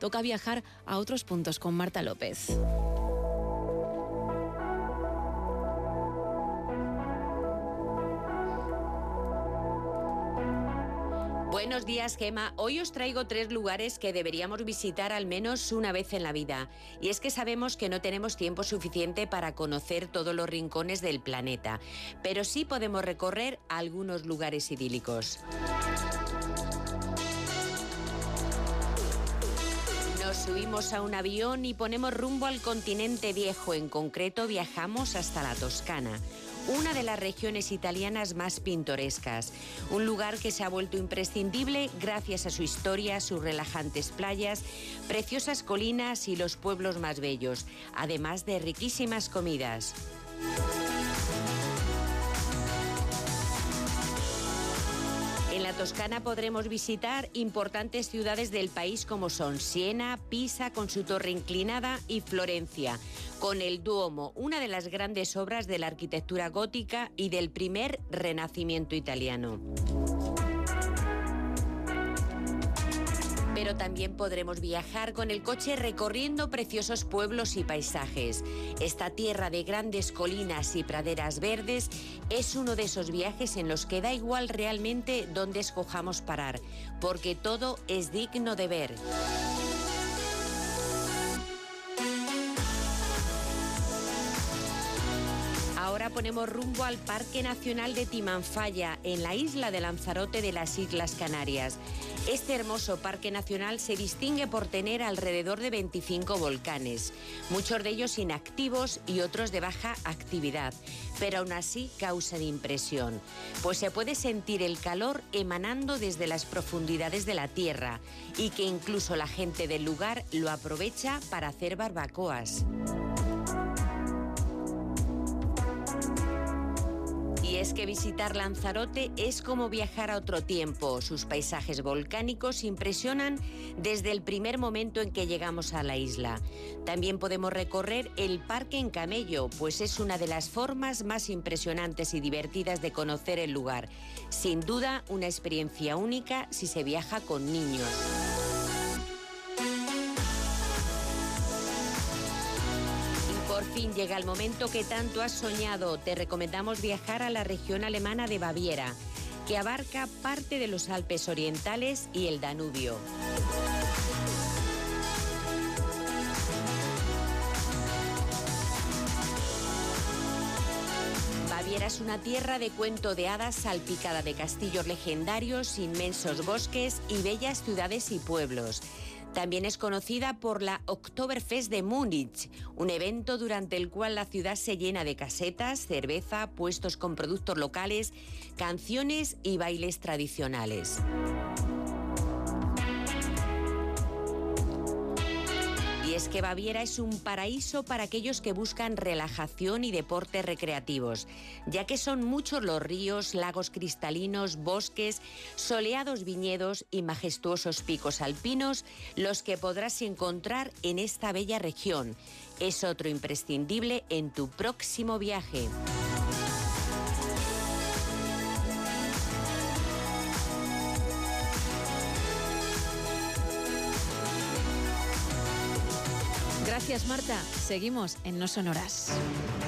toca viajar a otros puntos con Marta López. Buenos días, Gema. Hoy os traigo tres lugares que deberíamos visitar al menos una vez en la vida. Y es que sabemos que no tenemos tiempo suficiente para conocer todos los rincones del planeta, pero sí podemos recorrer algunos lugares idílicos. Subimos a un avión y ponemos rumbo al continente viejo, en concreto viajamos hasta la Toscana una de las regiones italianas más pintorescas, un lugar que se ha vuelto imprescindible gracias a su historia, sus relajantes playas, preciosas colinas y los pueblos más bellos, además de riquísimas comidas. En la Toscana podremos visitar importantes ciudades del país como son Siena, Pisa con su torre inclinada y Florencia, con el Duomo, una de las grandes obras de la arquitectura gótica y del primer renacimiento italiano. Pero también podremos viajar con el coche recorriendo preciosos pueblos y paisajes. Esta tierra de grandes colinas y praderas verdes es uno de esos viajes en los que da igual realmente dónde escojamos parar, porque todo es digno de ver. Ahora ponemos rumbo al Parque Nacional de Timanfaya, en la isla de Lanzarote de las Islas Canarias. Este hermoso parque nacional se distingue por tener alrededor de 25 volcanes, muchos de ellos inactivos y otros de baja actividad, pero aún así causan impresión, pues se puede sentir el calor emanando desde las profundidades de la tierra y que incluso la gente del lugar lo aprovecha para hacer barbacoas. Es que visitar Lanzarote es como viajar a otro tiempo. Sus paisajes volcánicos impresionan desde el primer momento en que llegamos a la isla. También podemos recorrer el parque en camello, pues es una de las formas más impresionantes y divertidas de conocer el lugar. Sin duda, una experiencia única si se viaja con niños. Fin llega el momento que tanto has soñado. Te recomendamos viajar a la región alemana de Baviera, que abarca parte de los Alpes Orientales y el Danubio. Baviera es una tierra de cuento de hadas salpicada de castillos legendarios, inmensos bosques y bellas ciudades y pueblos. También es conocida por la Oktoberfest de Múnich, un evento durante el cual la ciudad se llena de casetas, cerveza, puestos con productos locales, canciones y bailes tradicionales. Y es que Baviera es un paraíso para aquellos que buscan relajación y deportes recreativos, ya que son muchos los ríos, lagos cristalinos, bosques, soleados viñedos y majestuosos picos alpinos los que podrás encontrar en esta bella región. Es otro imprescindible en tu próximo viaje. Gracias, Marta. Seguimos en No Sonoras.